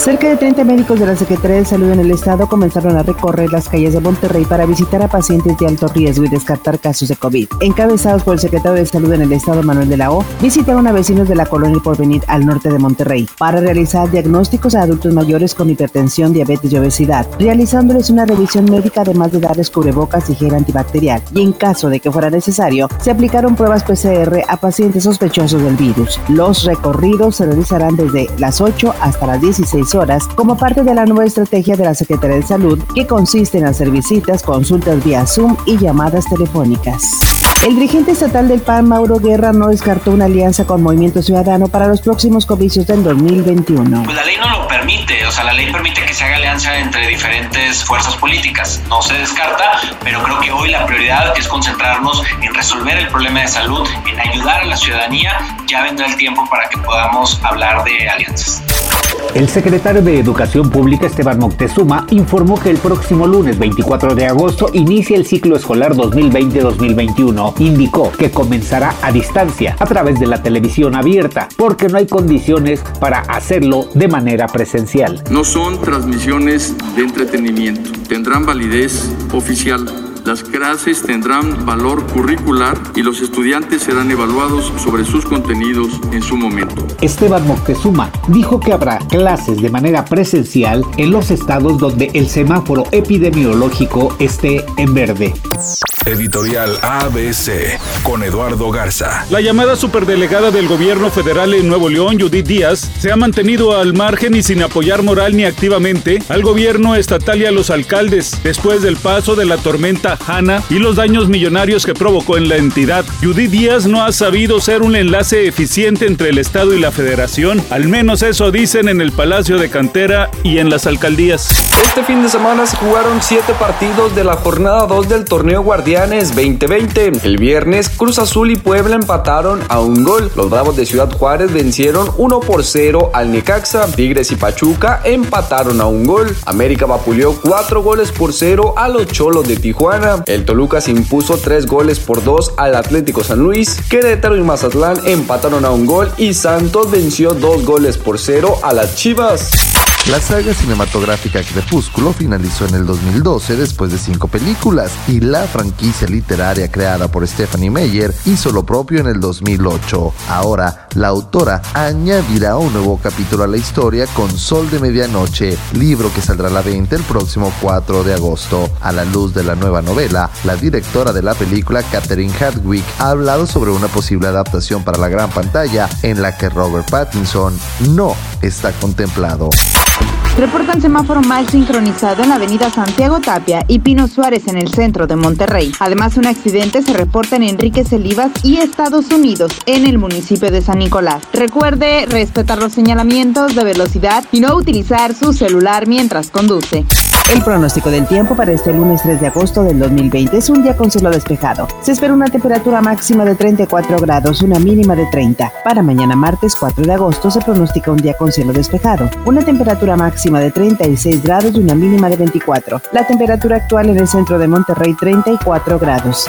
Cerca de 30 médicos de la Secretaría de Salud en el Estado comenzaron a recorrer las calles de Monterrey para visitar a pacientes de alto riesgo y descartar casos de COVID. Encabezados por el secretario de Salud en el Estado, Manuel de la O, visitaron a vecinos de la colonia Porvenir al norte de Monterrey para realizar diagnósticos a adultos mayores con hipertensión, diabetes y obesidad, realizándoles una revisión médica además de darles cubrebocas y gel antibacterial. Y en caso de que fuera necesario, se aplicaron pruebas PCR a pacientes sospechosos del virus. Los recorridos se realizarán desde las 8 hasta las 16 horas como parte de la nueva estrategia de la Secretaría de Salud que consiste en hacer visitas, consultas vía Zoom y llamadas telefónicas. El dirigente estatal del PAN, Mauro Guerra, no descartó una alianza con Movimiento Ciudadano para los próximos comicios del 2021. Pues la ley no lo permite, o sea, la ley permite que se haga alianza entre diferentes fuerzas políticas. No se descarta, pero creo que hoy la prioridad es concentrarnos en resolver el problema de salud, en ayudar a la ciudadanía. Ya vendrá el tiempo para que podamos hablar de alianzas. El secretario de Educación Pública Esteban Moctezuma informó que el próximo lunes 24 de agosto inicia el ciclo escolar 2020-2021. Indicó que comenzará a distancia a través de la televisión abierta porque no hay condiciones para hacerlo de manera presencial. No son transmisiones de entretenimiento, tendrán validez oficial las clases tendrán valor curricular y los estudiantes serán evaluados sobre sus contenidos en su momento. Esteban Moctezuma dijo que habrá clases de manera presencial en los estados donde el semáforo epidemiológico esté en verde. Editorial ABC con Eduardo Garza. La llamada superdelegada del gobierno federal en Nuevo León, Judith Díaz, se ha mantenido al margen y sin apoyar moral ni activamente al gobierno estatal y a los alcaldes después del paso de la tormenta Hanna y los daños millonarios que provocó en la entidad. Judith Díaz no ha sabido ser un enlace eficiente entre el Estado y la Federación, al menos eso dicen en el Palacio de Cantera y en las alcaldías. Este fin de semana se jugaron siete partidos de la jornada 2 del torneo Guardián 2020. El viernes, Cruz Azul y Puebla empataron a un gol. Los Bravos de Ciudad Juárez vencieron 1 por 0 al Necaxa. Tigres y Pachuca empataron a un gol. América vapuleó 4 goles por 0 a los Cholos de Tijuana. El Toluca se impuso 3 goles por 2 al Atlético San Luis. Querétaro y Mazatlán empataron a un gol y Santos venció 2 goles por 0 a las Chivas. La saga cinematográfica Crepúsculo finalizó en el 2012 después de cinco películas y la franquicia literaria creada por Stephanie Meyer hizo lo propio en el 2008. Ahora, la autora añadirá un nuevo capítulo a la historia con Sol de Medianoche, libro que saldrá a la venta el próximo 4 de agosto. A la luz de la nueva novela, la directora de la película, Catherine Hardwick, ha hablado sobre una posible adaptación para la gran pantalla en la que Robert Pattinson no está contemplado. Reportan semáforo mal sincronizado en la avenida Santiago Tapia y Pino Suárez en el centro de Monterrey. Además, un accidente se reporta en Enrique Celivas y Estados Unidos, en el municipio de San Nicolás. Recuerde respetar los señalamientos de velocidad y no utilizar su celular mientras conduce. El pronóstico del tiempo para este lunes 3 de agosto del 2020 es un día con cielo despejado. Se espera una temperatura máxima de 34 grados, una mínima de 30. Para mañana martes 4 de agosto se pronostica un día con cielo despejado, una temperatura máxima de 36 grados y una mínima de 24. La temperatura actual en el centro de Monterrey 34 grados.